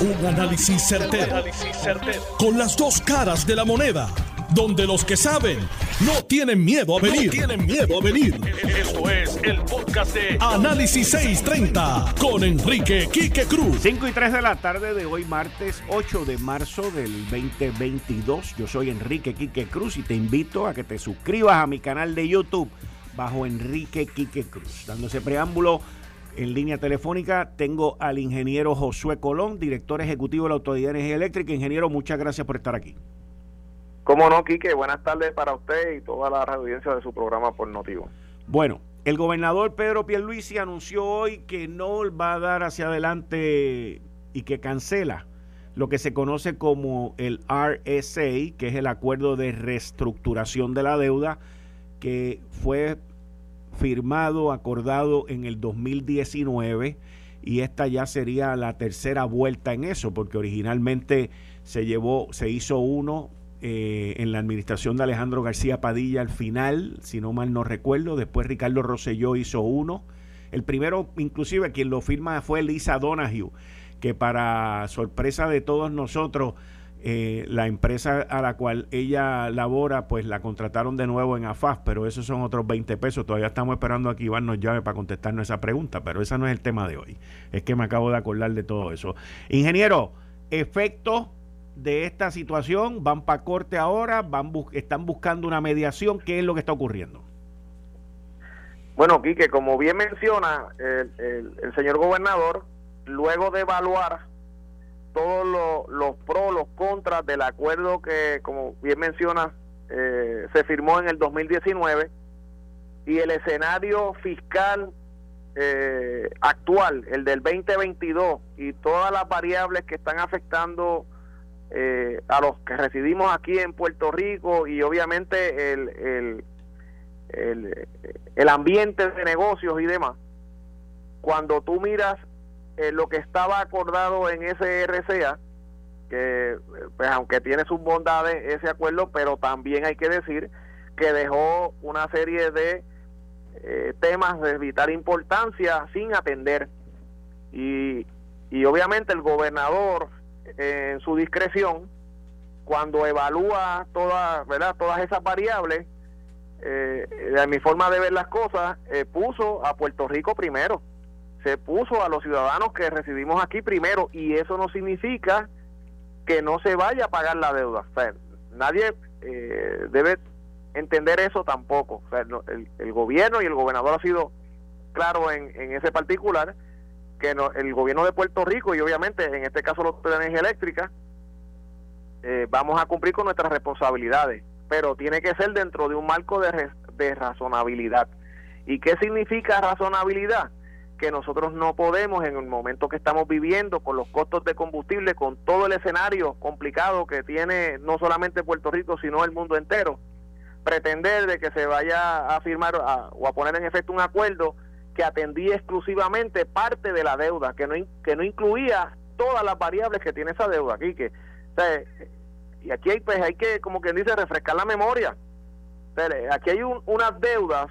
Un análisis certero, Con las dos caras de la moneda. Donde los que saben no tienen miedo a venir. tienen miedo a venir. Esto es el podcast de Análisis 630 con Enrique Quique Cruz. 5 y 3 de la tarde de hoy, martes 8 de marzo del 2022. Yo soy Enrique Quique Cruz y te invito a que te suscribas a mi canal de YouTube bajo Enrique Quique Cruz. Dándose preámbulo en línea telefónica tengo al ingeniero Josué Colón, director ejecutivo de la Autoridad de Energía Eléctrica. Ingeniero, muchas gracias por estar aquí. Cómo no, Quique, buenas tardes para usted y toda la audiencia de su programa por Notivo. Bueno, el gobernador Pedro Pierluisi anunció hoy que no va a dar hacia adelante y que cancela lo que se conoce como el RSA, que es el acuerdo de reestructuración de la deuda que fue firmado, acordado en el 2019 y esta ya sería la tercera vuelta en eso, porque originalmente se llevó, se hizo uno eh, en la administración de Alejandro García Padilla al final, si no mal no recuerdo, después Ricardo Rosselló hizo uno. El primero, inclusive, quien lo firma fue Lisa Donahue, que para sorpresa de todos nosotros, eh, la empresa a la cual ella labora, pues la contrataron de nuevo en AFAS, pero esos son otros 20 pesos. Todavía estamos esperando a que Iván nos llame para contestarnos esa pregunta, pero esa no es el tema de hoy. Es que me acabo de acordar de todo eso. Ingeniero, efectos de esta situación, van para corte ahora, van están buscando una mediación, ¿qué es lo que está ocurriendo? Bueno, Quique, como bien menciona el señor gobernador, luego de evaluar todos los pros, los contras del acuerdo que, como bien menciona, eh, se firmó en el 2019 y el escenario fiscal eh, actual, el del 2022 y todas las variables que están afectando eh, a los que residimos aquí en Puerto Rico y obviamente el, el, el, el ambiente de negocios y demás, cuando tú miras eh, lo que estaba acordado en ese RCA, que pues aunque tiene sus bondades ese acuerdo, pero también hay que decir que dejó una serie de eh, temas de vital importancia sin atender. Y, y obviamente el gobernador, en su discreción, cuando evalúa todas, ¿verdad? todas esas variables, eh, de mi forma de ver las cosas, puso a Puerto Rico primero se puso a los ciudadanos que residimos aquí primero y eso no significa que no se vaya a pagar la deuda. nadie eh, debe entender eso tampoco. el, gobierno y el gobernador ha sido claro en, ese particular que el gobierno de Puerto Rico y obviamente en este caso los de energía eléctrica eh, vamos a cumplir con nuestras responsabilidades, pero tiene que ser dentro de un marco de, de razonabilidad. ¿Y qué significa razonabilidad? Que nosotros no podemos en el momento que estamos viviendo con los costos de combustible, con todo el escenario complicado que tiene no solamente Puerto Rico, sino el mundo entero, pretender de que se vaya a firmar o a poner en efecto un acuerdo que atendía exclusivamente parte de la deuda, que no, que no incluía todas las variables que tiene esa deuda aquí, que, y aquí hay, pues, hay que, como quien dice, refrescar la memoria. aquí hay unas deudas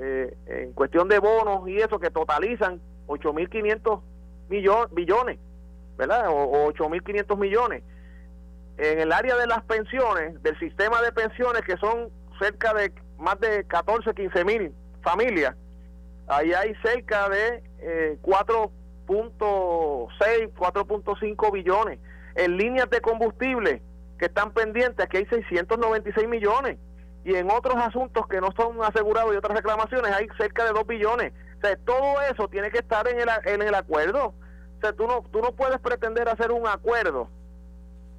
eh, en cuestión de bonos y eso que totalizan 8.500 millones, billones, ¿verdad? O, 8.500 millones. En el área de las pensiones, del sistema de pensiones, que son cerca de más de 14, 15 mil familias, ahí hay cerca de eh, 4.6, 4.5 billones. En líneas de combustible que están pendientes, aquí hay 696 millones y en otros asuntos que no son asegurados y otras reclamaciones hay cerca de 2 billones. Todo eso tiene que estar en el, en el acuerdo. O sea, tú no, tú no puedes pretender hacer un acuerdo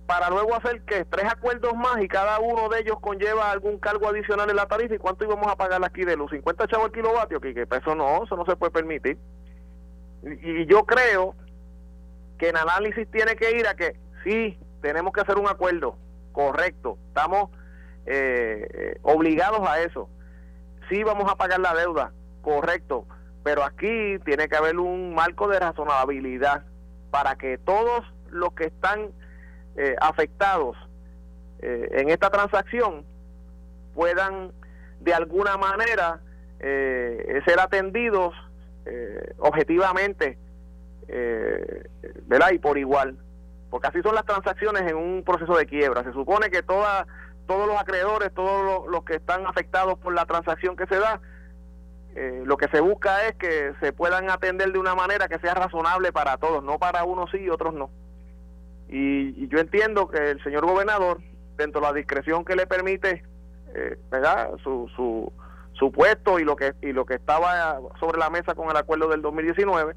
para luego hacer que tres acuerdos más y cada uno de ellos conlleva algún cargo adicional en la tarifa y cuánto íbamos a pagar aquí de los 50 chavos el kilovatio, que, eso no, eso no se puede permitir. Y, y yo creo que el análisis tiene que ir a que sí, tenemos que hacer un acuerdo, correcto, estamos eh, obligados a eso. Sí vamos a pagar la deuda, correcto, pero aquí tiene que haber un marco de razonabilidad para que todos los que están eh, afectados eh, en esta transacción puedan de alguna manera eh, ser atendidos objetivamente, ¿verdad? Y por igual. porque así son las transacciones en un proceso de quiebra. Se supone que toda, todos los acreedores, todos los, que están afectados por la transacción que se da, eh, lo que se busca es que se puedan atender de una manera que sea razonable para todos, no para unos sí y otros no. Y, yo entiendo que el señor gobernador, dentro de la discreción que le permite, eh, ¿verdad? Su, su, su puesto y lo que y lo que estaba sobre la mesa con el acuerdo del 2019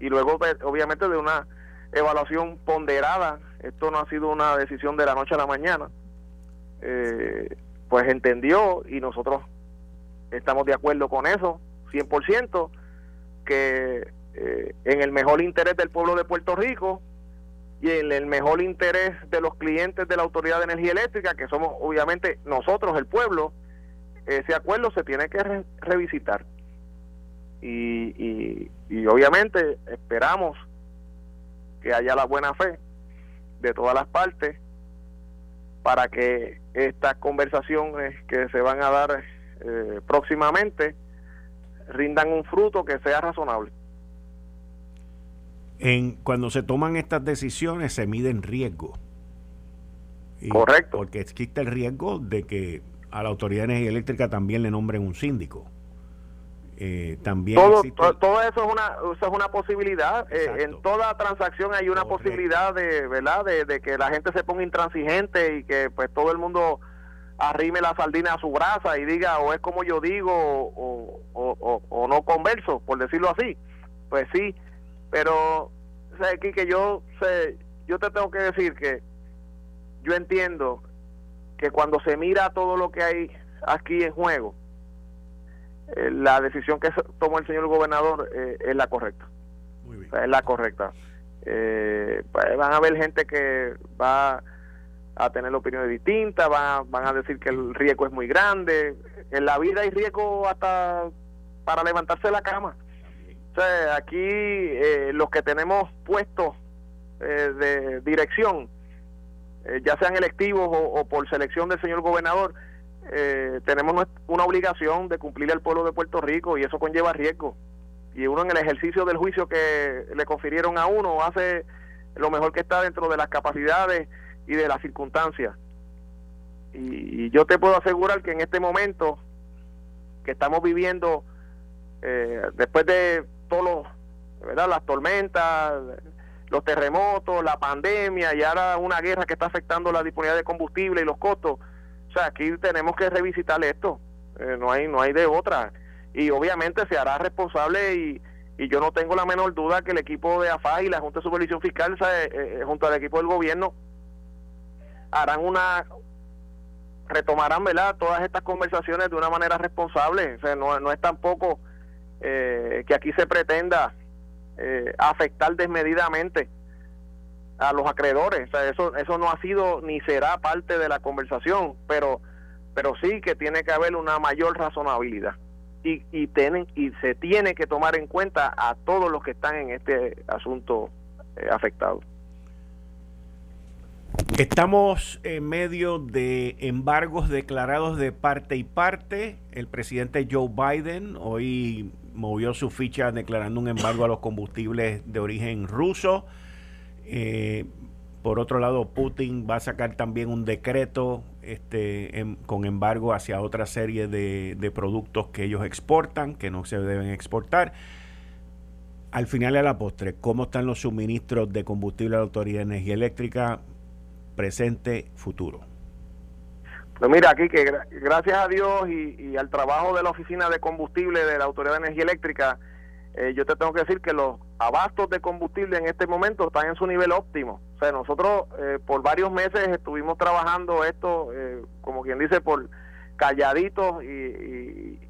y luego pues, obviamente de una evaluación ponderada, esto no ha sido una decisión de la noche a la mañana, eh, pues entendió y nosotros estamos de acuerdo con eso, 100%, que eh, en el mejor interés del pueblo de Puerto Rico y en el mejor interés de los clientes de la Autoridad de Energía Eléctrica, que somos obviamente nosotros, el pueblo, ese acuerdo se tiene que revisitar. y, y obviamente esperamos que haya la buena fe de todas las partes para que estas conversaciones que se van a dar eh, próximamente rindan un fruto que sea razonable. En, cuando se toman estas decisiones se miden riesgos. Correcto. Porque existe el riesgo de que a la Autoridad de Energía Eléctrica también le nombren un síndico. Eh, también todo, todo, eso es una eso es una posibilidad. Eh, en toda transacción hay una posibilidad de verdad de, que la gente se ponga intransigente y que pues todo el mundo arrime la sardina a su brasa y diga o es como yo digo o, o, no converso por decirlo así. Pues sí pero aquí que yo sé yo te tengo que decir que yo entiendo que cuando se mira todo lo que hay aquí en juego eh, la decisión que tomó el señor gobernador eh, es la correcta. es la correcta. Eh, pues, van a haber gente que va a tener opiniones distintas, van, van a decir que el riesgo es muy grande. En la vida hay riesgo hasta para levantarse de la cama. O sea, aquí los que tenemos puestos de dirección, ya sean electivos o por selección del señor gobernador, eh, tenemos una obligación de cumplir al pueblo de Puerto Rico y eso conlleva riesgo. Y uno en el ejercicio del juicio que le confirieron a uno hace lo mejor que está dentro de las capacidades y de las circunstancias. Y, yo te puedo asegurar que en este momento que estamos viviendo, eh, después de todos las tormentas, los terremotos, la pandemia y ahora una guerra que está afectando la disponibilidad de combustible y los costos, o sea, aquí tenemos que revisitar esto, eh, no hay no hay de otra. Y obviamente se hará responsable y, y yo no tengo la menor duda que el equipo de AFA y la Junta de Supervisión Fiscal, eh, eh, junto al equipo del gobierno, harán una retomarán ¿verdad? todas estas conversaciones de una manera responsable. O sea, no, no es tampoco que aquí se pretenda afectar desmedidamente a los acreedores. Eso, eso no ha sido ni será parte de la conversación, pero, pero sí que tiene que haber una mayor razonabilidad. Y, y, tienen, y se tiene que tomar en cuenta a todos los que están en este asunto eh, afectado. Estamos en medio de embargos declarados de parte y parte. El presidente Joe Biden hoy movió su ficha declarando un embargo a los combustibles de origen ruso. Eh, por otro lado, Putin va a sacar también un decreto este, con embargo hacia otra serie de, productos que ellos exportan, que no se deben exportar. Al final y a la postre, ¿cómo están los suministros de combustible a la Autoridad de Energía Eléctrica presente, futuro? Pues mira, aquí que gracias a Dios y, al trabajo de la Oficina de Combustible de la Autoridad de Energía Eléctrica, eh, yo te tengo que decir que los abastos de combustible en este momento están en su nivel óptimo. O sea, nosotros eh, por varios meses estuvimos trabajando esto, eh, como quien dice, por calladitos y,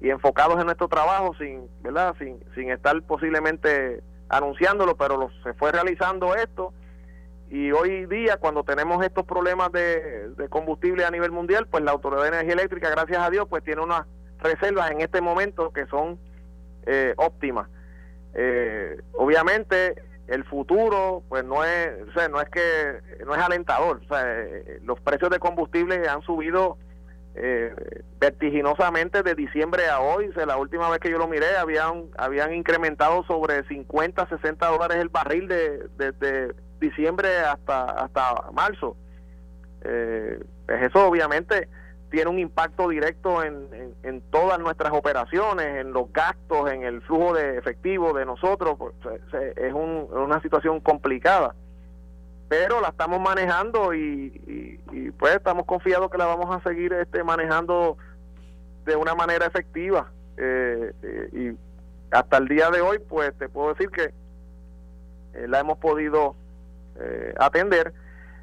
enfocados en nuestro trabajo, sin, ¿verdad? Sin, sin estar posiblemente anunciándolo, pero se fue realizando esto. Y hoy día, cuando tenemos estos problemas de, de combustible a nivel mundial, pues la Autoridad de Energía Eléctrica, gracias a Dios, pues tiene unas reservas en este momento que son eh, óptima. Eh, obviamente el futuro pues no es no es que no es alentador eh, los precios de combustible han subido vertiginosamente de diciembre a hoy la última vez que yo lo miré habían habían incrementado sobre 50 60 dólares el barril de, diciembre hasta, hasta marzo. Eh, pues eso obviamente tiene un impacto directo en, en, todas nuestras operaciones, en los gastos, en el flujo de efectivo de nosotros. Pues, es una situación complicada, pero la estamos manejando y, pues estamos confiados que la vamos a seguir este, manejando de una manera efectiva. Eh, eh, y hasta el día de hoy, pues te puedo decir que eh, la hemos podido atender.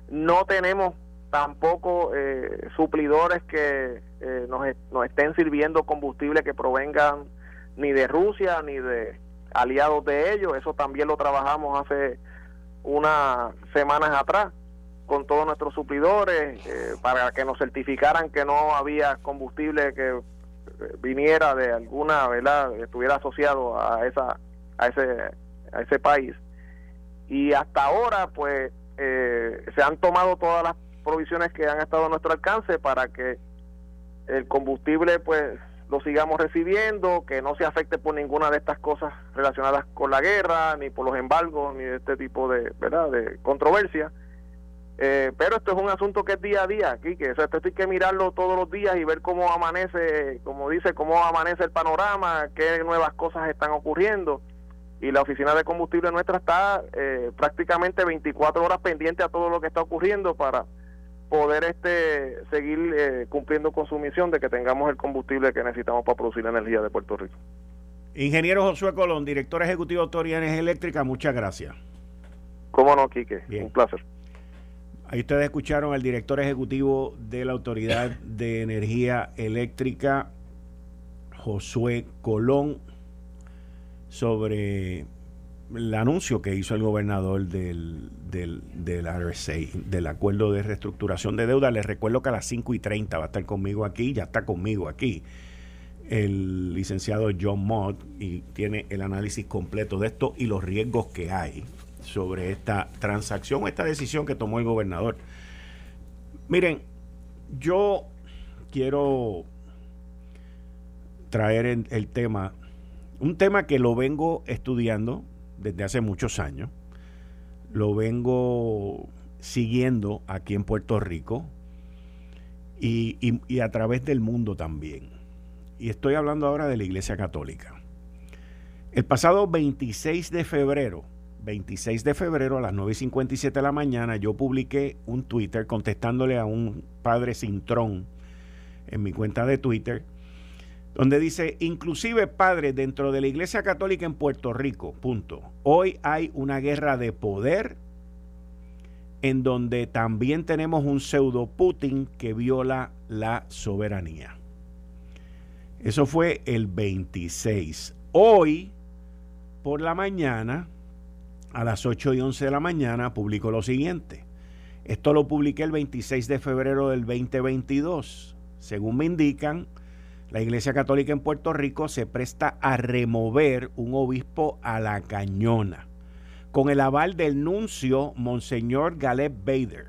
No tenemos tampoco eh, suplidores que eh, nos, nos, estén sirviendo combustible que provengan ni de Rusia ni de aliados de ellos. Eso también lo trabajamos hace unas semanas atrás con todos nuestros suplidores eh, para que nos certificaran que no había combustible que viniera de alguna, ¿verdad? estuviera asociado a esa a ese a ese país. Y hasta ahora pues se han tomado todas las provisiones que han estado a nuestro alcance para que el combustible pues lo sigamos recibiendo, que no se afecte por ninguna de estas cosas relacionadas con la guerra, ni por los embargos, ni de este tipo de, ¿verdad? de controversia. Eh, pero esto es un asunto que es día a día, aquí, que esto hay que mirarlo todos los días y ver cómo amanece, como dice, cómo amanece el panorama, qué nuevas cosas están ocurriendo. Y la oficina de combustible nuestra está eh, prácticamente 24 horas pendiente a todo lo que está ocurriendo para poder este seguir eh, cumpliendo con su misión de que tengamos el combustible que necesitamos para producir la energía de Puerto Rico. Ingeniero Josué Colón, director ejecutivo de Autoridad Energía Eléctrica, muchas gracias. Cómo no, Quique, un placer. Ahí ustedes escucharon al director ejecutivo de la Autoridad de Energía Eléctrica, Josué Colón, sobre el anuncio que hizo el gobernador del, del, del RSA, del acuerdo de reestructuración de deuda. Les recuerdo que a las 5 y 30 va a estar conmigo aquí, ya está conmigo aquí, el licenciado John Mott y tiene el análisis completo de esto y los riesgos que hay sobre esta transacción, esta decisión que tomó el gobernador. Miren, yo quiero traer el tema, un tema que lo vengo estudiando desde hace muchos años. Lo vengo siguiendo aquí en Puerto Rico y, a través del mundo también. Y estoy hablando ahora de la Iglesia Católica. El pasado 26 de febrero, 26 de febrero a las 9.57 de la mañana, yo publiqué un Twitter contestándole a un padre Cintrón en mi cuenta de Twitter donde dice, inclusive padre, dentro de la Iglesia Católica en Puerto Rico, punto. Hoy hay una guerra de poder en donde también tenemos un pseudo Putin que viola la soberanía. Eso fue el 26. Hoy, por la mañana, a las 8 y 11 de la mañana, publico lo siguiente. Esto lo publiqué el 26 de febrero del 2022. Según me indican, la Iglesia Católica en Puerto Rico se presta a remover un obispo a la cañona, con el aval del nuncio Monseñor Galeb Bader.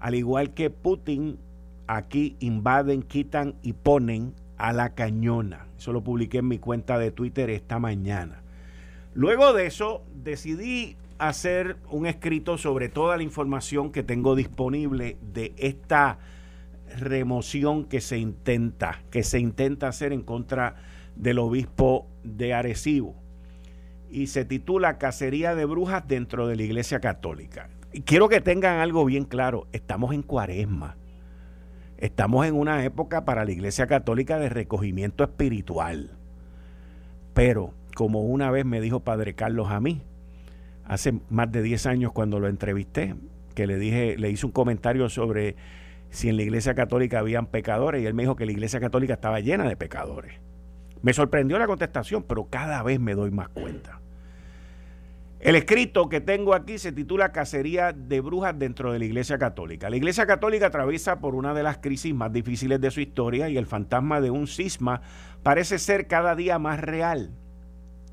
Al igual que Putin, aquí invaden, quitan y ponen a la cañona. Eso lo publiqué en mi cuenta de Twitter esta mañana. Luego de eso, decidí hacer un escrito sobre toda la información que tengo disponible de esta remoción que se intenta, que se intenta hacer en contra del obispo de Arecibo. Y se titula Cacería de Brujas dentro de la Iglesia Católica. Y quiero que tengan algo bien claro, estamos en cuaresma. Estamos en una época para la Iglesia Católica de recogimiento espiritual. Pero, como una vez me dijo Padre Carlos a mí, hace más de 10 años cuando lo entrevisté, que le dije, le hice un comentario sobre si en la iglesia católica habían pecadores y él me dijo que la iglesia católica estaba llena de pecadores. Me sorprendió la contestación, pero cada vez me doy más cuenta. El escrito que tengo aquí se titula Cacería de Brujas dentro de la Iglesia Católica. La Iglesia Católica atraviesa por una de las crisis más difíciles de su historia y el fantasma de un cisma parece ser cada día más real.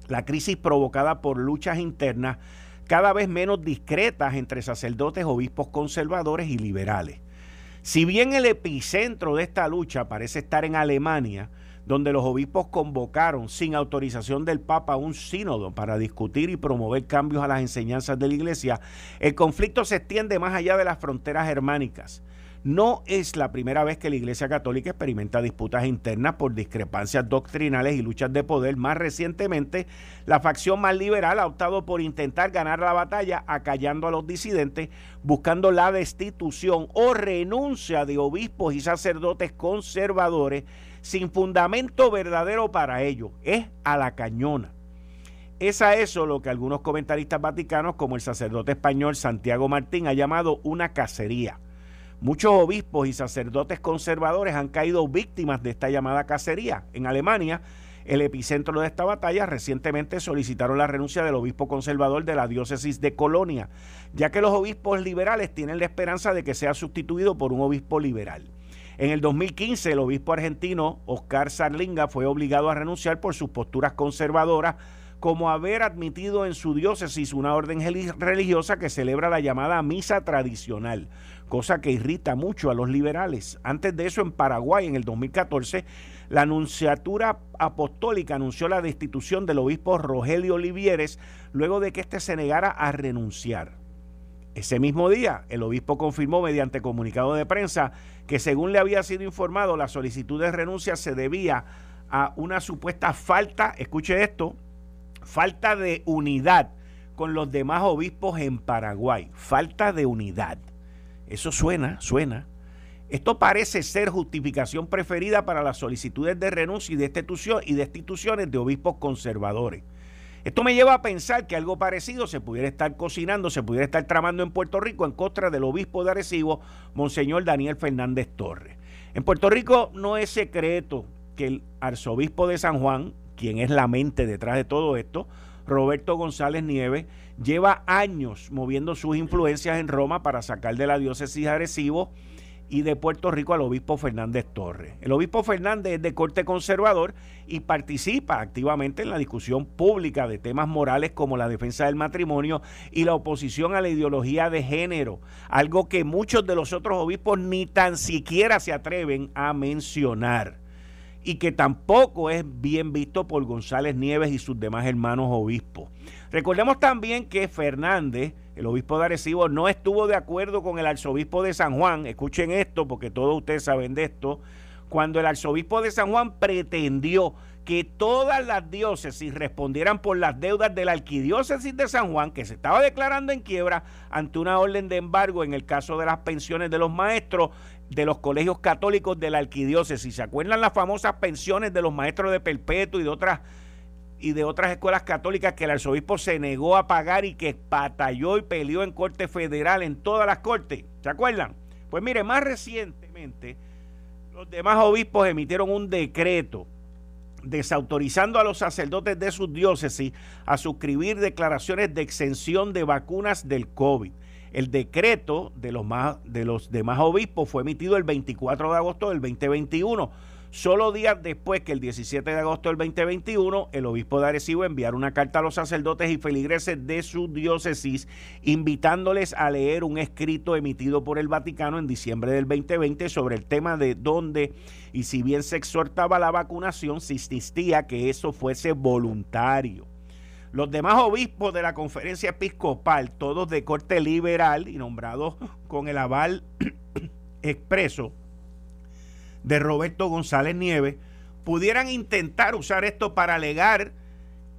La crisis provocada por luchas internas cada vez menos discretas entre sacerdotes, obispos conservadores y liberales. Si bien el epicentro de esta lucha parece estar en Alemania, donde los obispos convocaron sin autorización del Papa un sínodo para discutir y promover cambios a las enseñanzas de la Iglesia, el conflicto se extiende más allá de las fronteras germánicas. No es la primera vez que la Iglesia Católica experimenta disputas internas por discrepancias doctrinales y luchas de poder. Más recientemente, la facción más liberal ha optado por intentar ganar la batalla acallando a los disidentes, buscando la destitución o renuncia de obispos y sacerdotes conservadores sin fundamento verdadero para ello. Es a la cañona. Es a eso lo que algunos comentaristas vaticanos, como el sacerdote español Santiago Martín, ha llamado una cacería. Muchos obispos y sacerdotes conservadores han caído víctimas de esta llamada cacería. En Alemania, el epicentro de esta batalla, recientemente solicitaron la renuncia del obispo conservador de la diócesis de Colonia, ya que los obispos liberales tienen la esperanza de que sea sustituido por un obispo liberal. En el 2015, el obispo argentino Oscar Sarlinga fue obligado a renunciar por sus posturas conservadoras, como haber admitido en su diócesis una orden religiosa que celebra la llamada misa tradicional, cosa que irrita mucho a los liberales. Antes de eso, en Paraguay, en el 2014, la Anunciatura Apostólica anunció la destitución del obispo Rogelio Olivieres luego de que éste se negara a renunciar. Ese mismo día, el obispo confirmó mediante comunicado de prensa que según le había sido informado, la solicitud de renuncia se debía a una supuesta falta, escuche esto, falta de unidad con los demás obispos en Paraguay. Falta de unidad. Eso suena, suena. Esto parece ser justificación preferida para las solicitudes de renuncia y destitución y destituciones de obispos conservadores. Esto me lleva a pensar que algo parecido se pudiera estar cocinando, se pudiera estar tramando en Puerto Rico en contra del obispo de Arecibo, Monseñor Daniel Fernández Torres. En Puerto Rico no es secreto que el arzobispo de San Juan, quien es la mente detrás de todo esto, Roberto González Nieves, lleva años moviendo sus influencias en Roma para sacar de la diócesis Arecibo y de Puerto Rico al obispo Fernández Torres. El obispo Fernández es de corte conservador y participa activamente en la discusión pública de temas morales como la defensa del matrimonio y la oposición a la ideología de género, algo que muchos de los otros obispos ni tan siquiera se atreven a mencionar y que tampoco es bien visto por González Nieves y sus demás hermanos obispos. Recordemos también que Fernández, el obispo de Arecibo, no estuvo de acuerdo con el arzobispo de San Juan. Escuchen esto, porque todos ustedes saben de esto. Cuando el arzobispo de San Juan pretendió que todas las diócesis respondieran por las deudas de la arquidiócesis de San Juan, que se estaba declarando en quiebra ante una orden de embargo en el caso de las pensiones de los maestros de los colegios católicos de la arquidiócesis. ¿Se acuerdan las famosas pensiones de los maestros de perpetuo y de otras y de otras escuelas católicas que el arzobispo se negó a pagar y que batalló y peleó en corte federal, en todas las cortes. ¿Se acuerdan? Pues mire, más recientemente los demás obispos emitieron un decreto desautorizando a los sacerdotes de sus diócesis a suscribir declaraciones de exención de vacunas del COVID. El decreto de los, más, de los demás obispos fue emitido el 24 de agosto del 2021 Solo días después que el 17 de agosto del 2021, el obispo de Arecibo enviara una carta a los sacerdotes y feligreses de su diócesis invitándoles a leer un escrito emitido por el Vaticano en diciembre del 2020 sobre el tema de dónde y si bien se exhortaba la vacunación, se insistía que eso fuese voluntario. Los demás obispos de la conferencia episcopal, todos de corte liberal y nombrados con el aval expreso, de Roberto González Nieves, pudieran intentar usar esto para alegar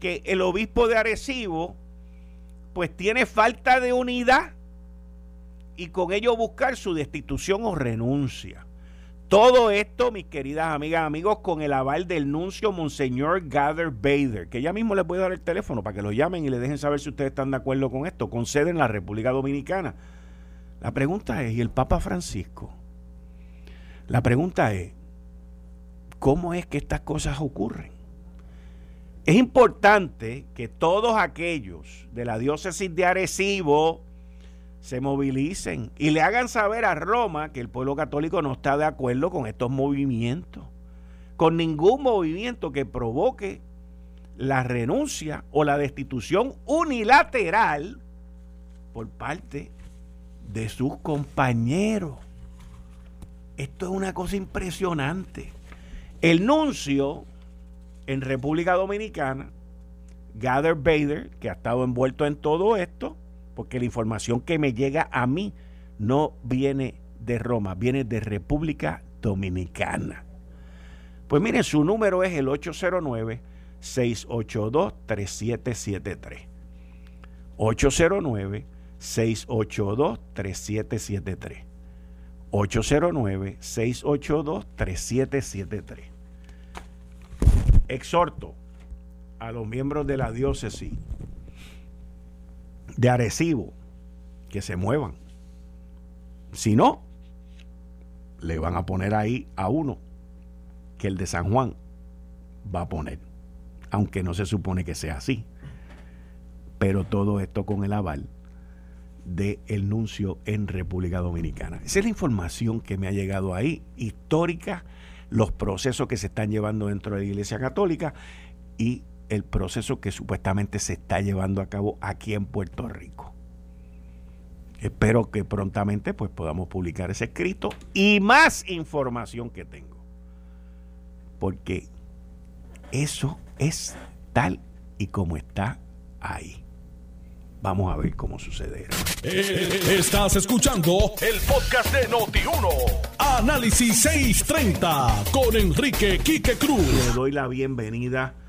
que el obispo de Arecibo pues tiene falta de unidad y con ello buscar su destitución o renuncia. Todo esto, mis queridas amigas, amigos, con el aval del nuncio Monseñor Gather Bader, que ya mismo les voy a dar el teléfono para que lo llamen y le dejen saber si ustedes están de acuerdo con esto, con sede en la República Dominicana. La pregunta es, ¿y el Papa Francisco? La pregunta es, ¿cómo es que estas cosas ocurren? Es importante que todos aquellos de la diócesis de Arecibo se movilicen y le hagan saber a Roma que el pueblo católico no está de acuerdo con estos movimientos, con ningún movimiento que provoque la renuncia o la destitución unilateral por parte de sus compañeros. Esto es una cosa impresionante. El nuncio en República Dominicana, Gather Bader, que ha estado envuelto en todo esto, porque la información que me llega a mí no viene de Roma, viene de República Dominicana. Pues miren, su número es el 809-682-3773. 809-682-3773. 809-682-3773. Exhorto a los miembros de la diócesis de Arecibo que se muevan. Si no, le van a poner ahí a uno que el de San Juan va a poner, aunque no se supone que sea así. Pero todo esto con el aval del el nuncio en República Dominicana. Esa es la información que me ha llegado ahí, histórica, los procesos que se están llevando dentro de la Iglesia Católica y el proceso que supuestamente se está llevando a cabo aquí en Puerto Rico. Espero que prontamente pues podamos publicar ese escrito y más información que tengo. Porque eso es tal y como está ahí. Vamos a ver cómo sucede. Eh, estás escuchando el podcast de Noti1. Análisis 630 con Enrique Quique Cruz. Le doy la bienvenida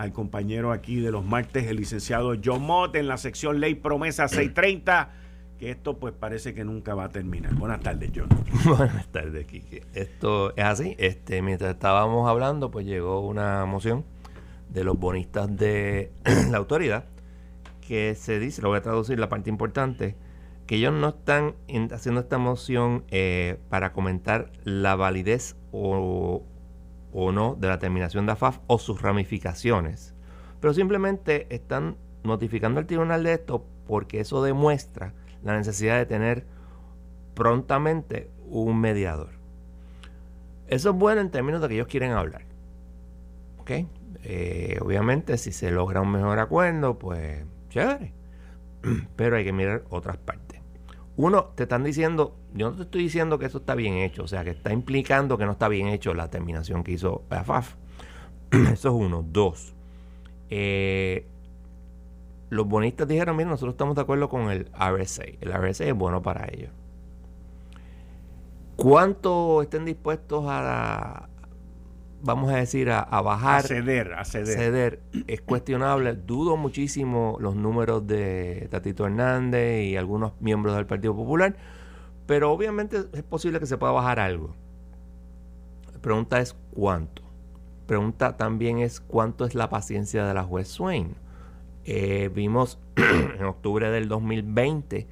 al compañero aquí de los martes, el licenciado John Mott, en la sección Ley Promesa 630 que esto pues parece que nunca va a terminar. Buenas tardes, John. Buenas tardes, Kike. Esto es así. Este, mientras estábamos hablando, pues llegó una moción de los bonistas de la autoridad que se dice, lo voy a traducir la parte importante, que ellos no están haciendo esta moción eh, para comentar la validez o, o no de la terminación de AFAF o sus ramificaciones, pero simplemente están notificando al tribunal de esto porque eso demuestra la necesidad de tener prontamente un mediador. Eso es bueno en términos de que ellos quieren hablar. ¿Ok? Eh, obviamente, si se logra un mejor acuerdo, pues chévere. Pero hay que mirar otras partes. Uno, te están diciendo, yo no te estoy diciendo que eso está bien hecho, o sea, que está implicando que no está bien hecho la terminación que hizo AFAF. Eso es uno. Dos, eh, los bonistas dijeron, mira, nosotros estamos de acuerdo con el RSA. El RSA es bueno para ellos. ¿Cuánto estén dispuestos a, vamos a decir, a, bajar? A ceder, a ceder. Es cuestionable. Dudo muchísimo los números de Tatito Hernández y algunos miembros del Partido Popular, pero obviamente es posible que se pueda bajar algo. La pregunta es cuánto. Pregunta también es cuánto es la paciencia de la juez Swain eh, vimos en octubre del 2020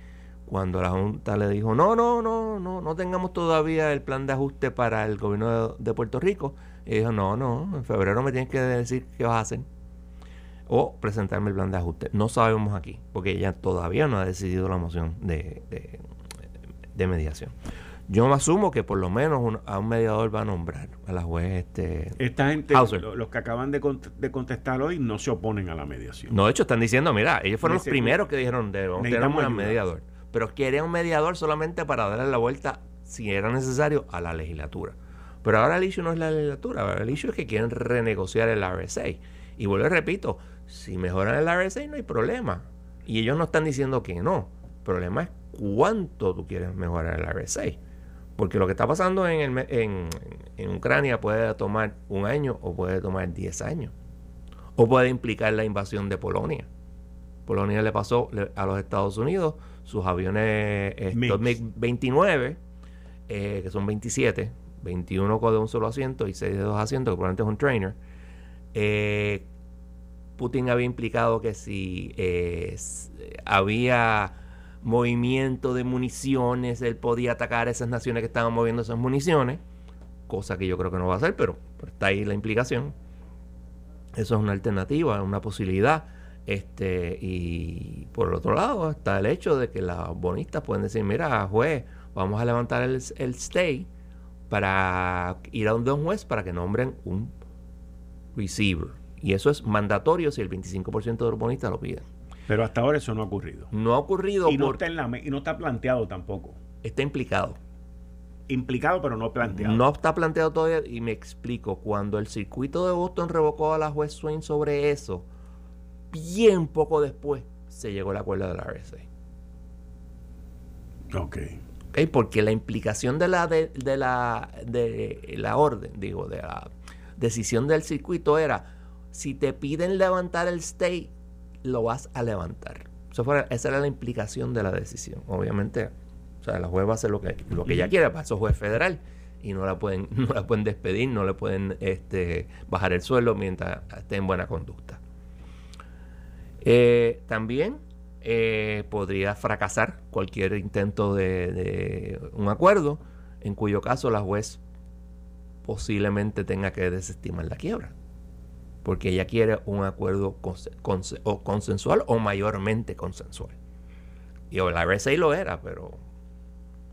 cuando la Junta le dijo, no, no, no, no, no tengamos todavía el plan de ajuste para el gobierno de, Puerto Rico. Y dijo, no, no, en febrero me tienes que decir qué vas a hacer. O presentarme el plan de ajuste. No sabemos aquí, porque ella todavía no ha decidido la moción de, de mediación. Yo me asumo que por lo menos a un mediador va a nombrar a la juez este esta gente los que acaban de, contestar hoy no se oponen a la mediación no de hecho están diciendo mira ellos fueron los primeros que dijeron de un mediador pero querían un mediador solamente para darle la vuelta si era necesario a la legislatura pero ahora el issue no es la legislatura ahora el issue es que quieren renegociar el RSA y vuelvo y repito si mejoran el RSA no hay problema. Y ellos no están diciendo que no. El problema es cuánto tú quieres mejorar el RSA porque lo que está pasando en, en, Ucrania puede tomar un año o puede tomar 10 años. O puede implicar la invasión de Polonia. Polonia le pasó a los Estados Unidos sus aviones MiG-29, eh, que son 27, 21 con de un solo asiento y 6 de dos asientos, que probablemente es un trainer. Eh, Putin había implicado que si eh, había movimiento de municiones, él podía atacar a esas naciones que estaban moviendo esas municiones, cosa que yo creo que no va a hacer, pero, está ahí la implicación. Eso es una alternativa, una posibilidad. Este, y por el otro lado está el hecho de que los bonistas pueden decir, mira, juez, vamos a levantar el, el stay para ir a donde un juez para que nombren un receiver. Y eso es mandatorio si el 25% de los bonistas lo piden. Pero hasta ahora eso no ha ocurrido. No ha ocurrido. Y no, está, en la, y no está planteado tampoco. Está implicado. implicado, pero no planteado. No está planteado todavía y me explico. Cuando el circuito de Boston revocó a la juez Swain sobre eso, bien poco después se llegó el acuerdo de la RSA. Ok. Porque la implicación de la de, la de la orden, digo, de la decisión del circuito era si te piden levantar el stay, lo vas a levantar. esa era la implicación de la decisión. Obviamente, o sea, la juez va a hacer lo que, lo que ella quiera, para eso juez federal y no la pueden no la pueden despedir, no le pueden este, bajar el suelo mientras esté en buena conducta. Eh, también eh, podría fracasar cualquier intento de, un acuerdo, en cuyo caso la juez posiblemente tenga que desestimar la quiebra, porque ella quiere un acuerdo o consensual o mayormente consensual. Y la RSA lo era, pero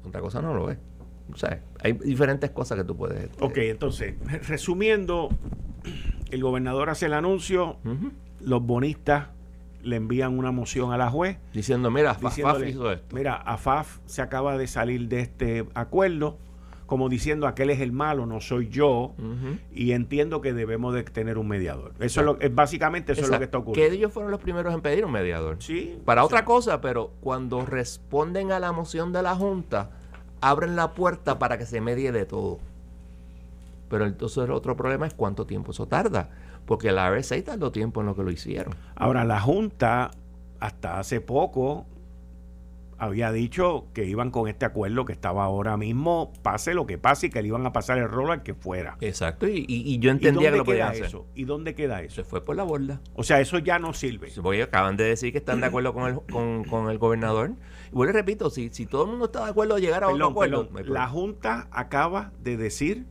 otra cosa no lo es. O sea, hay diferentes cosas que tú puedes... Ok, entonces, resumiendo, el gobernador hace el anuncio, los bonistas le envían una moción a la juez. Diciendo, mira, AFAF hizo esto. Mira, AFAF se acaba de salir de este acuerdo, como diciendo, aquel es el malo, no soy yo, y entiendo que debemos de tener un mediador. Eso es, lo, es básicamente eso es lo que está ocurriendo. Que ellos fueron los primeros en pedir un mediador. Sí. Para otra cosa, pero cuando responden a la moción de la Junta, abren la puerta para que se medie de todo. Pero entonces el otro problema es cuánto tiempo eso tarda porque la RSA tardó tiempo en lo que lo hicieron. Ahora, la Junta, hasta hace poco, había dicho que iban con este acuerdo que estaba ahora mismo, pase lo que pase, y que le iban a pasar el rol al que fuera. Exacto, y, yo entendía que lo podían hacer. Eso? ¿Y dónde queda eso? Se fue por la borda. O sea, eso ya no sirve. Porque acaban de decir que están de acuerdo con el, con, el gobernador. Y bueno, repito, si, si todo el mundo está de acuerdo a llegar a otro acuerdo... la Junta acaba de decir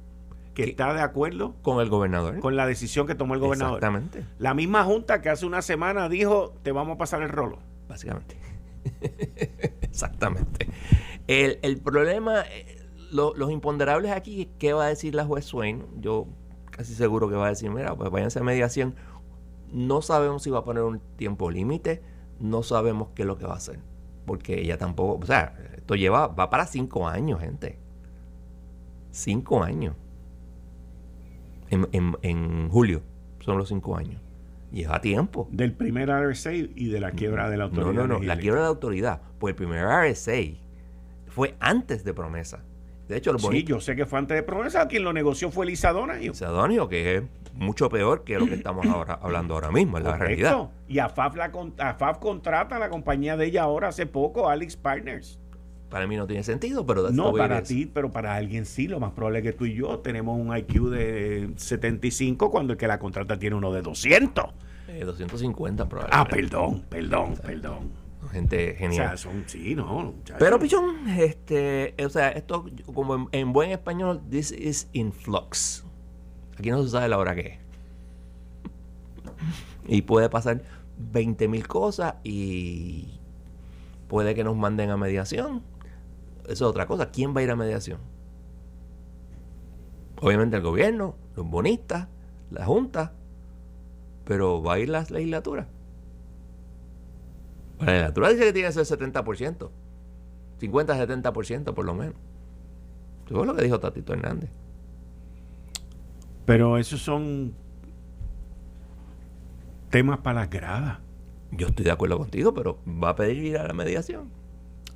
que está de acuerdo con el gobernador. Con la decisión que tomó el gobernador. Exactamente. La misma junta que hace una semana dijo, te vamos a pasar el rolo. Básicamente. Exactamente. El, problema, eh, los imponderables aquí, ¿qué va a decir la juez Swain? Yo casi seguro que va a decir, mira, pues váyanse a mediación. No sabemos si va a poner un tiempo límite, no sabemos qué es lo que va a hacer. Porque ella tampoco, o sea, esto lleva, va para cinco años, gente. Cinco años en, julio. Son los cinco años. Lleva tiempo. Del primer RSA y de la quiebra de la autoridad. No, no, no. La quiebra de la autoridad. Pues el primer RSA fue antes de promesa. De hecho, sí, yo sé que fue antes de promesa. Quien lo negoció fue Lisa Donahue. Lisa Donahue, que es mucho peor que lo que estamos ahora hablando ahora mismo, en la realidad. Y AFAF, la, AFAF contrata a la compañía de ella ahora hace poco, Alex Partners. Para mí no tiene sentido, pero... No, para ti, pero para alguien sí. Lo más probable es que tú y yo tenemos un IQ de 75 cuando el que la contrata tiene uno de 200. 250 probablemente. Ah, perdón, perdón, perdón. Gente genial. O sea, son, sí, no. Pero, Pichón, este, o sea, esto, como en, buen español, this is in flux. Aquí no se sabe la hora que es. Y puede pasar 20 mil cosas y puede que nos manden a mediación es otra cosa. ¿Quién va a ir a mediación? Obviamente el gobierno, los bonistas, la Junta, pero va a ir la legislatura. La legislatura dice que tiene que ser 70%, 50-70% por lo menos. Eso es lo que dijo Tatito Hernández. Pero esos son temas para las gradas. Yo estoy de acuerdo contigo, pero va a pedir ir a la mediación.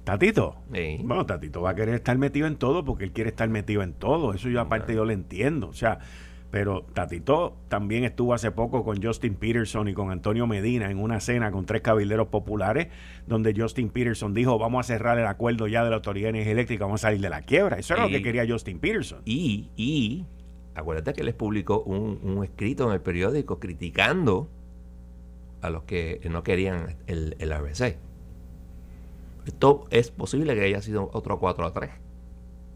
Tatito. Bueno, Tatito va a querer estar metido en todo porque él quiere estar metido en todo. Eso yo aparte yo lo entiendo. O sea, pero Tatito también estuvo hace poco con Justin Peterson y con Antonio Medina en una cena con tres cabilderos populares, donde Justin Peterson dijo, vamos a cerrar el acuerdo ya de la Autoridad de Energía Eléctrica, vamos a salir de la quiebra. Eso era lo que quería Justin Peterson. Y, y acuérdate que les publicó un, escrito en el periódico criticando a los que no querían el, el RBC. Esto es posible que haya sido otro 4 a 3.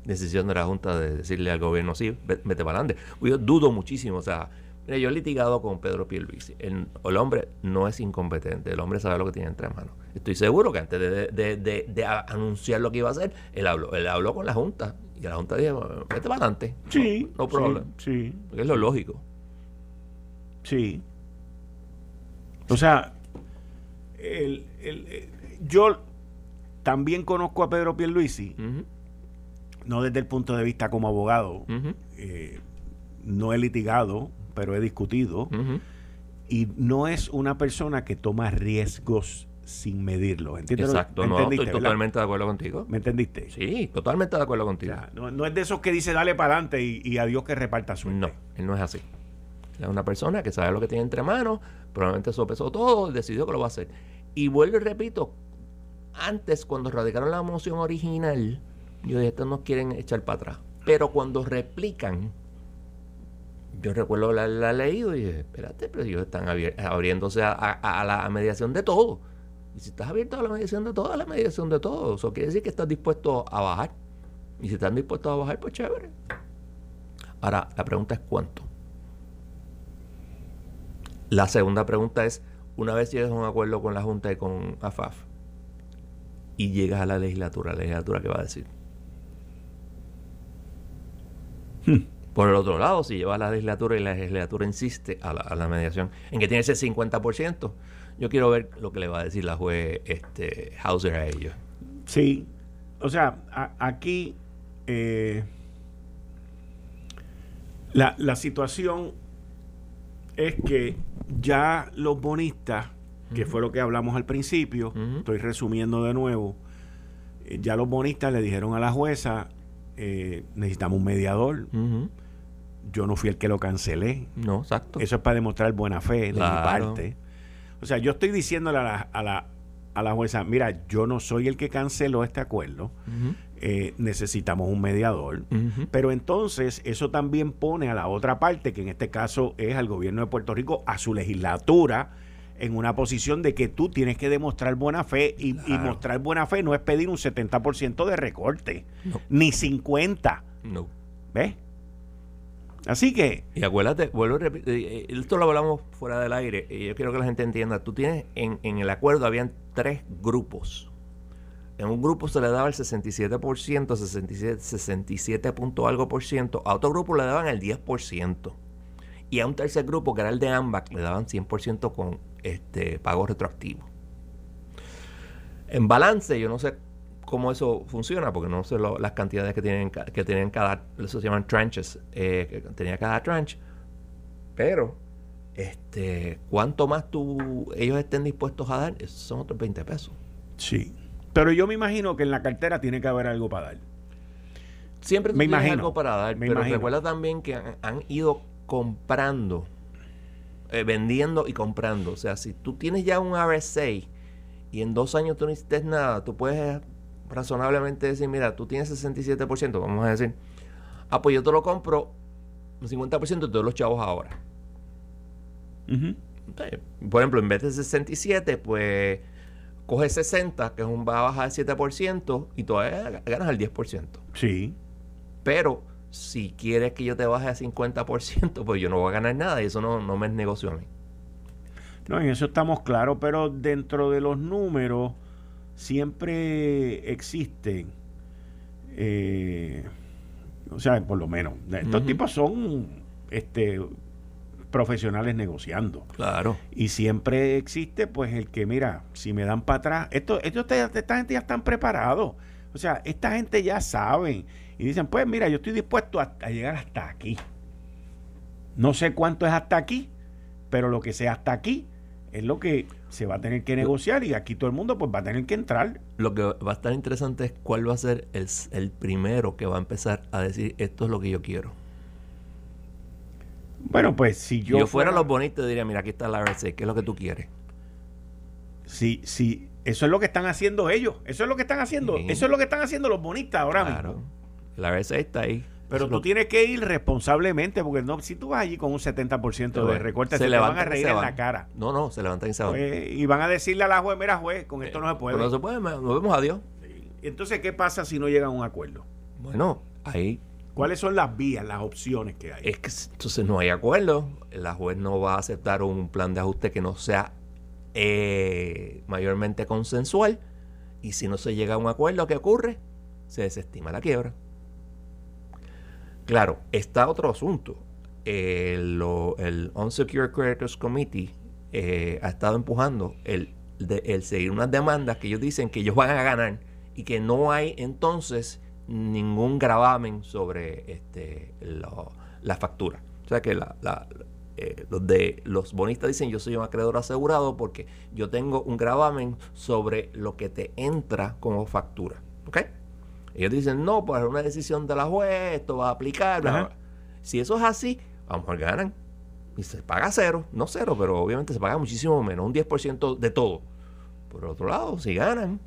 Decisión de la Junta de decirle al gobierno, sí, vete para adelante. Yo dudo muchísimo, o sea, mira, yo he litigado con Pedro Pierluisi. El, el, hombre no es incompetente, el hombre sabe lo que tiene entre manos. Estoy seguro que antes de, anunciar lo que iba a hacer, él habló, él habló con la Junta y la Junta dijo, vete para adelante. Sí. No, problema. Sí, Porque es lo lógico. Sí. O sea, el, el, yo también conozco a Pedro Pierluisi no desde el punto de vista como abogado, eh, no he litigado, pero he discutido, y no es una persona que toma riesgos sin medirlo. ¿Entiendes? Exacto, no, estoy totalmente de acuerdo contigo. ¿Me entendiste? Sí, totalmente de acuerdo contigo. no, es de esos que dice dale para adelante y, y, a Dios que reparta suerte. No, él no es así. Es una persona que sabe lo que tiene entre manos, probablemente sopesó todo y decidió que lo va a hacer. Y vuelvo y repito, antes cuando radicaron la moción original, yo dije, estos no quieren echar para atrás. Pero cuando replican, yo recuerdo la, la leído y dije, espérate, pero ellos están abriéndose a, la mediación de todo. Y si estás abierto a la mediación de todo, a la mediación de todo. Eso quiere decir que estás dispuesto a bajar. Y si están dispuestos a bajar, pues chévere. Ahora, la pregunta es cuánto. La segunda pregunta es, una vez llegas a un acuerdo con la Junta y con AFAF y llegas a la legislatura, ¿la legislatura qué va a decir? Hmm. Por el otro lado, si llevas a la legislatura y la legislatura insiste a la, mediación en que tiene ese 50%, yo quiero ver lo que le va a decir la juez este, Hauser a ellos. Sí, o sea, aquí eh, la, la situación es que ya los bonistas, que fue lo que hablamos al principio, estoy resumiendo de nuevo, eh, ya los bonistas le dijeron a la jueza, eh, necesitamos un mediador. Yo no fui el que lo cancelé. No, exacto. Eso es para demostrar buena fe de mi parte. O sea, yo estoy diciéndole a la, a la, a la jueza, mira, yo no soy el que canceló este acuerdo. Eh, necesitamos un mediador. Pero entonces eso también pone a la otra parte, que en este caso es al gobierno de Puerto Rico, a su legislatura, en una posición de que tú tienes que demostrar buena fe y, mostrar buena fe no es pedir un 70% de recorte, ni 50. No. ¿Ves? Así que... Y acuérdate, vuelvo a repetir, esto lo hablamos fuera del aire, y yo quiero que la gente entienda, tú tienes, en, en el acuerdo habían tres grupos en un grupo se le daba el 67%, 67, 67 punto algo por ciento, a otro grupo le daban el 10%. Y a un tercer grupo, que era el de AMBAC, le daban 100% con este pago retroactivo. En balance, yo no sé cómo eso funciona, porque no sé las cantidades que tienen, que tienen cada, eso se llaman tranches, eh, que tenía cada tranche, pero este, cuánto más tú, ellos estén dispuestos a dar, esos son otros 20 pesos. Sí. Pero yo me imagino que en la cartera tiene que haber algo para dar. Siempre me imagino, algo para dar, pero recuerda también que han, ido comprando, eh, vendiendo y comprando. O sea, si tú tienes ya un RSA y en dos años tú no hiciste nada, tú puedes razonablemente decir, mira, tú tienes 67%, vamos a decir, ah, pues yo te lo compro un 50% de todos los chavos ahora. Por ejemplo, en vez de 67, pues coge 60, que es un, va a bajar el 7%, y todavía ganas el 10%. Sí. Pero si quieres que yo te baje al 50%, pues yo no voy a ganar nada y eso no, no me es negocio a mí. No, en eso estamos claros, pero dentro de los números siempre existen, eh, o sea, por lo menos, estos tipos son este profesionales negociando. Claro. Y siempre existe, pues, el que, mira, si me dan para atrás, esto, esto, esta gente ya están preparados. O sea, esta gente ya sabe. Y dicen, pues, mira, yo estoy dispuesto a, llegar hasta aquí. No sé cuánto es hasta aquí, pero lo que sea hasta aquí es lo que se va a tener que negociar y aquí todo el mundo pues va a tener que entrar. Lo que va a estar interesante es cuál va a ser el, el primero que va a empezar a decir esto es lo que yo quiero. Bueno, pues si yo. Yo fuera, los bonitos, diría: Mira, aquí está la RC, ¿qué es lo que tú quieres? Sí, sí, eso es lo que están haciendo ellos. Eso es lo que están haciendo. Eso es lo que están haciendo los bonistas ahora claro. La RC está ahí. Pero tú tienes que ir responsablemente, porque no, si tú vas allí con un 70% de recorte, se, te van a reír en la cara. No, no, se levantan y se van. Pues, y van a decirle a la juez, mira juez, con esto no se puede. no se puede, nos vemos adiós. Entonces, ¿qué pasa si no llegan a un acuerdo? Bueno, ahí ¿Cuáles son las vías, las opciones que hay? Es que entonces no hay acuerdo. La juez no va a aceptar un plan de ajuste que no sea eh, mayormente consensual. Y si no se llega a un acuerdo, ¿qué ocurre? Se desestima la quiebra. Claro, está otro asunto. el, Unsecured Creditors Committee eh, ha estado empujando el, seguir unas demandas que ellos dicen que ellos van a ganar y que no hay entonces ningún gravamen sobre este, la factura. O sea que la, eh, los, de, los bonistas dicen yo soy un acreedor asegurado porque yo tengo un gravamen sobre lo que te entra como factura. ¿Ok? Ellos dicen, no, pues es una decisión de la juez, esto va a aplicar. Si eso es así, a ganan. Y se paga cero, no cero, pero obviamente se paga muchísimo menos, un 10% de todo. Por otro lado, si ganan,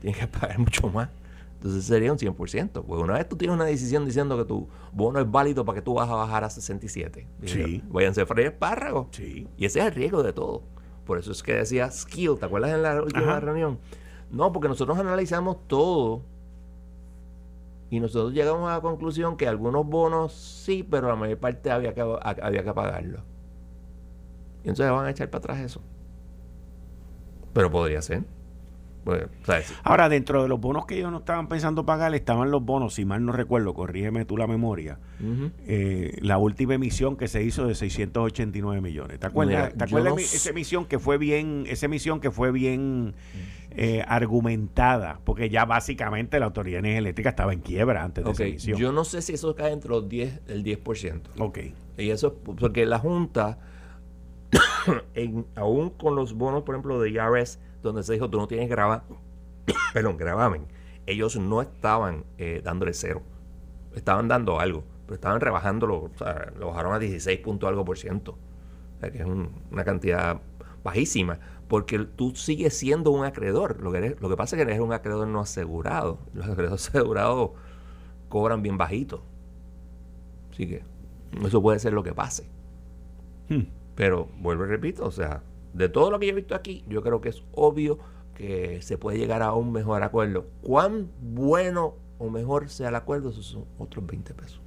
tienen que pagar mucho más. Entonces sería un 100%. Pues una vez tú tienes una decisión diciendo que tu bono es válido para que tú vas a bajar a 67. Sí. Váyanse a freír espárragos. Sí. Y ese es el riesgo de todo. Por eso es que decía skill, ¿te acuerdas en la última reunión? No, porque nosotros analizamos todo y nosotros llegamos a la conclusión que algunos bonos sí, pero la mayor parte había que, había que pagarlo. Y entonces van a echar para atrás eso. Pero podría ser. Ahora, dentro de los bonos que ellos no estaban pensando pagar, estaban los bonos, si mal no recuerdo, corrígeme tú la memoria, eh, la última emisión que se hizo de 689 millones. ¿Te acuerdas, ¿te acuerdas esa emisión que fue bien, esa emisión que fue bien eh, argumentada? Porque ya básicamente la Autoridad Energética estaba en quiebra antes de esa emisión. Yo no sé si eso cae entre los 10, el 10%. Ok. Y eso porque la Junta, aún con los bonos, por ejemplo, de IRS, donde se dijo tú no tienes grava, perdón, gravamen. Ellos no estaban eh, dándole cero, estaban dando algo, pero estaban rebajándolo, o sea, lo bajaron a 16 punto algo por ciento, o sea, que es una cantidad bajísima, porque tú sigues siendo un acreedor. Lo que, lo que pasa es que eres un acreedor no asegurado. Los acreedores asegurados cobran bien bajito. Así que eso puede ser lo que pase. Hmm. Pero vuelvo y repito, o sea, de todo lo que yo he visto aquí, yo creo que es obvio que se puede llegar a un mejor acuerdo. Cuán bueno o mejor sea el acuerdo, esos son otros 20 pesos.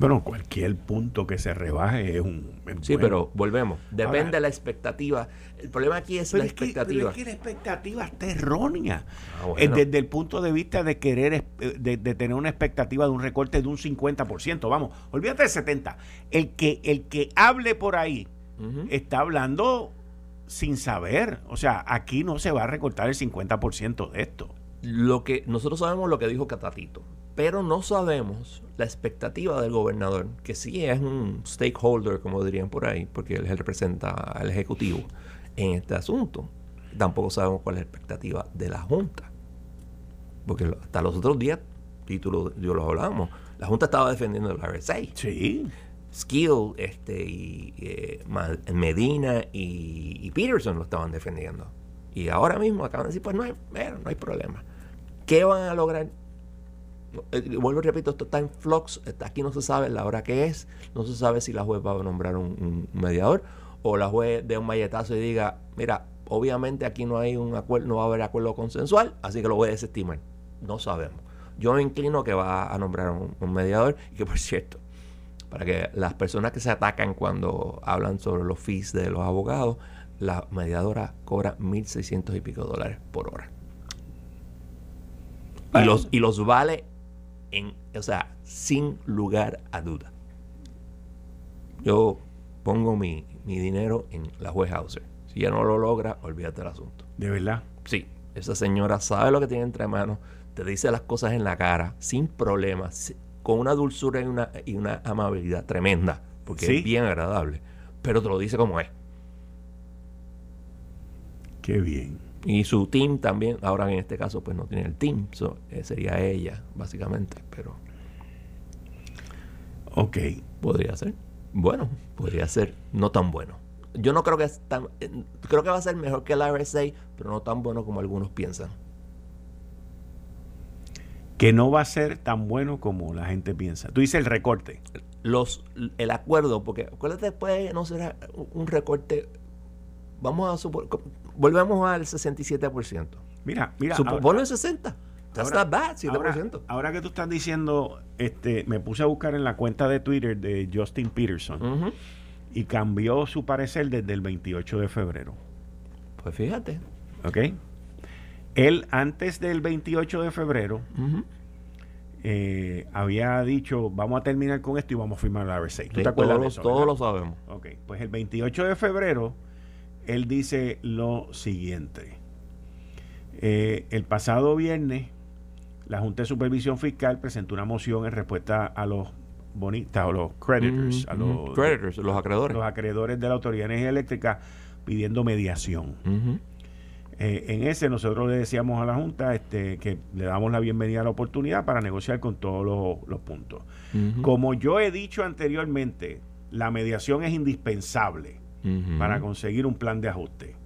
Bueno, cualquier punto que se rebaje es un. sí, pero volvemos. Depende de la expectativa. El problema aquí es la expectativa. es que la expectativa está errónea. Ah, desde el punto de vista de querer, de, tener una expectativa de un recorte de un 50%. Vamos, olvídate del 70%. El que, el que hable por ahí está hablando sin saber. O sea, aquí no se va a recortar el 50% de esto. Lo que nosotros sabemos lo que dijo Catatito, pero no sabemos la expectativa del gobernador, que sí es un stakeholder, como dirían por ahí, porque él representa al ejecutivo en este asunto. Tampoco sabemos cuál es la expectativa de la Junta. Porque hasta los otros días, y tú lo, yo lo hablábamos, la Junta estaba defendiendo el RSA. Sí. Skill este, y eh, Medina y, Peterson lo estaban defendiendo. Y ahora mismo acaban de decir, pues no hay, no hay problema. ¿Qué van a lograr? Eh, vuelvo y repito, esto está en flux, aquí no se sabe la hora que es, no se sabe si la juez va a nombrar un, mediador o la juez de un malletazo y diga, mira, obviamente aquí no hay un acuerdo, no va a haber acuerdo consensual, así que lo voy a desestimar. No sabemos. Yo me inclino que va a nombrar un mediador y que por cierto, para que las personas que se atacan cuando hablan sobre los fees de los abogados, la mediadora cobra 1.600 y pico dólares por hora. Y los, y los vale en, o sea, sin lugar a duda. Yo pongo mi, mi dinero en la juez Hauser. Si ella no lo logra, olvídate del asunto. ¿De verdad? Sí. Esa señora sabe lo que tiene entre manos, te dice las cosas en la cara, sin problemas, con una dulzura y una, y una amabilidad tremenda, porque es bien agradable, pero te lo dice como es. Qué bien. Y su team también, ahora en este caso pues no tiene el team, eh, sería ella básicamente, pero... Ok. Podría ser. Bueno, podría ser no tan bueno. Yo no creo que es tan... Eh, creo que va a ser mejor que el RSA, pero no tan bueno como algunos piensan que no va a ser tan bueno como la gente piensa. Tú dices el recorte. Los, el acuerdo, porque acuérdate, puede no será un recorte. Vamos a suponer, volvemos al 67%. Mira, mira. Ponlo en 60. Ahora, bad, 7%. Ahora, que tú estás diciendo, este, me puse a buscar en la cuenta de Twitter de Justin Peterson y cambió su parecer desde el 28 de febrero. Pues fíjate. ¿Ok? Él antes del 28 de febrero eh, había dicho, vamos a terminar con esto y vamos a firmar la RSA. ¿Tú te acuerdas todos, de eso? Todos lo sabemos. Ok, pues el 28 de febrero él dice lo siguiente. Eh, el pasado viernes la Junta de Supervisión Fiscal presentó una moción en respuesta a los bonistas o los creditors, a los, creditors, los acreedores. Los acreedores de la Autoridad de Energía Eléctrica pidiendo mediación. Eh, en ese nosotros le decíamos a la Junta este, que le damos la bienvenida a la oportunidad para negociar con todos los, puntos. Como yo he dicho anteriormente, la mediación es indispensable para conseguir un plan de ajuste.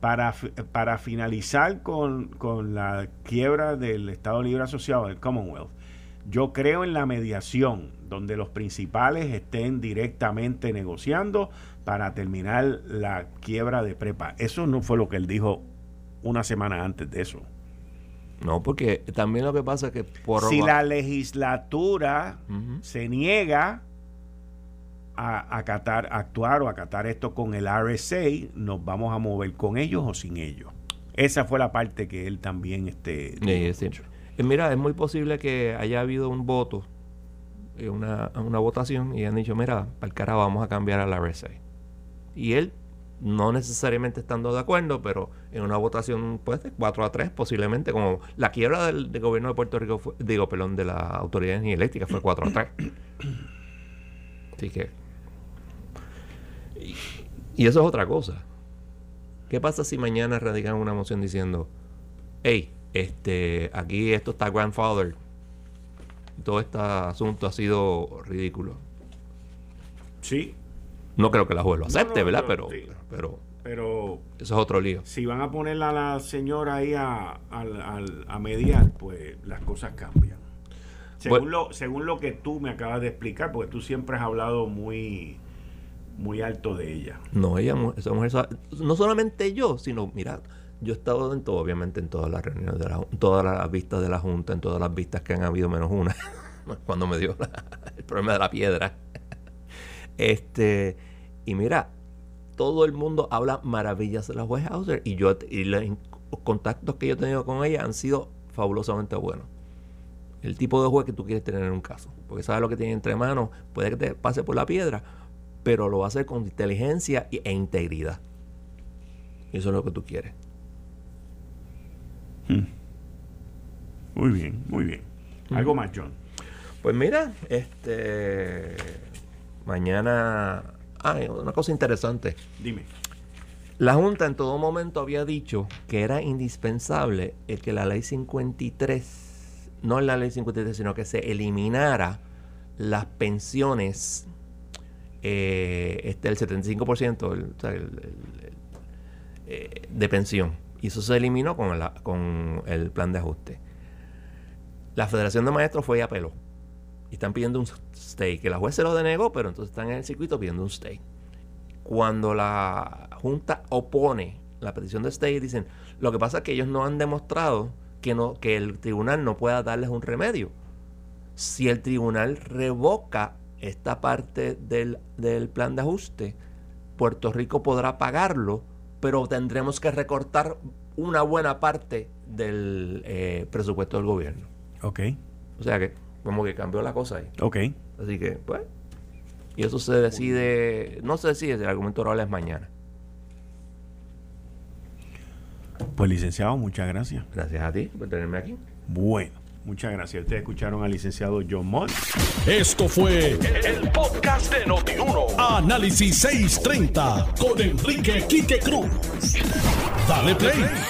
Para, para finalizar con, con la quiebra del Estado Libre Asociado, del Commonwealth, yo creo en la mediación, donde los principales estén directamente negociando para terminar la quiebra de prepa. Eso no fue lo que él dijo una semana antes de eso. No, porque también lo que pasa es que por... Si la legislatura se niega a acatar, actuar o acatar esto con el RSA, nos vamos a mover con ellos o sin ellos. Esa fue la parte que él también... Este, eh, mira, es muy posible que haya habido un voto, eh, una, una votación, y han dicho, mira, para el cara vamos a cambiar a la RSA. Y él, no necesariamente estando de acuerdo, pero en una votación, pues, de 4 a 3, posiblemente, como la quiebra del, gobierno de Puerto Rico, fue, digo, perdón, de la Autoridad de Energía Eléctrica fue 4 a 3. Así que... Y, y eso es otra cosa. ¿Qué pasa si mañana radican una moción diciendo, hey, este, aquí esto está grandfather. Todo este asunto ha sido ridículo. Sí. No creo que la juez lo acepte, ¿verdad? pero, pero, pero, eso es otro lío. Si van a ponerla a la señora ahí a, a, mediar, pues las cosas cambian. Según, lo, según lo que tú me acabas de explicar, porque tú siempre has hablado muy, muy alto de ella. No, ella, esa mujer, no solamente yo, sino, mira, yo he estado en todo, obviamente, en todas las reuniones, de la, todas las vistas de la Junta, en todas las vistas que han habido, menos una, cuando me dio el problema de la piedra. Este, y mira, todo el mundo habla maravillas de la juez Hauser y yo y los contactos que yo he tenido con ella han sido fabulosamente buenos. El tipo de juez que tú quieres tener en un caso, porque sabes lo que tiene entre manos, puede que te pase por la piedra, pero lo va a hacer con inteligencia e integridad. Y eso es lo que tú quieres. Mm. Muy bien, muy bien. ¿Algo más, John? Pues mira, este. Mañana. Ah, una cosa interesante. Dime. La Junta en todo momento había dicho que era indispensable el que la ley 53, no la ley 53, sino que se eliminara las pensiones, eh, este, el 75% eh, de pensión y eso se eliminó con, con el plan de ajuste. La Federación de Maestros fue y apeló. Están pidiendo un stay, que la juez se lo denegó, pero entonces están en el circuito pidiendo un stay. Cuando la Junta opone la petición de stay, dicen, lo que pasa es que ellos no han demostrado que, no, que el tribunal no pueda darles un remedio. Si el tribunal revoca esta parte del, del plan de ajuste, Puerto Rico podrá pagarlo pero tendremos que recortar una buena parte del eh, presupuesto del gobierno. Ok. O sea que, como que cambió la cosa ahí. Ok. Así que, pues. Y eso se decide, no se decide, el argumento oral es mañana. Pues licenciado, muchas gracias. Gracias a ti por tenerme aquí. Bueno. Muchas gracias. Ustedes escucharon al licenciado John Mott. Esto fue el, podcast de Notiuno. Análisis 630 con Enrique Quique Cruz. Dale play